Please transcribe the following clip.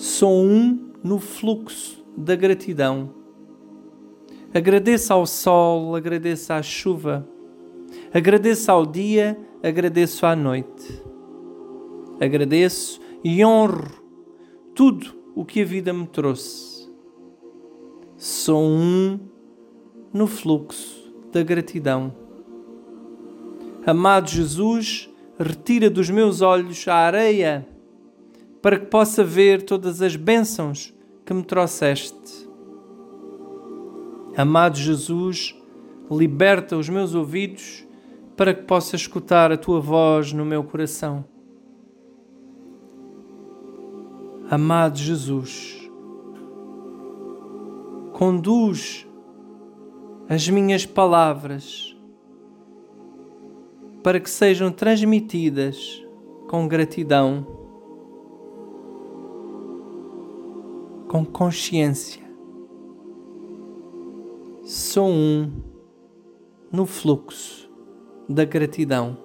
Sou um no fluxo da gratidão. Agradeço ao sol, agradeço à chuva, agradeço ao dia, agradeço à noite. Agradeço e honro tudo o que a vida me trouxe. Sou um no fluxo da gratidão. Amado Jesus, retira dos meus olhos a areia para que possa ver todas as bênçãos que me trouxeste. Amado Jesus, liberta os meus ouvidos para que possa escutar a tua voz no meu coração. Amado Jesus, conduz as minhas palavras para que sejam transmitidas com gratidão, com consciência. Sou um no fluxo da gratidão.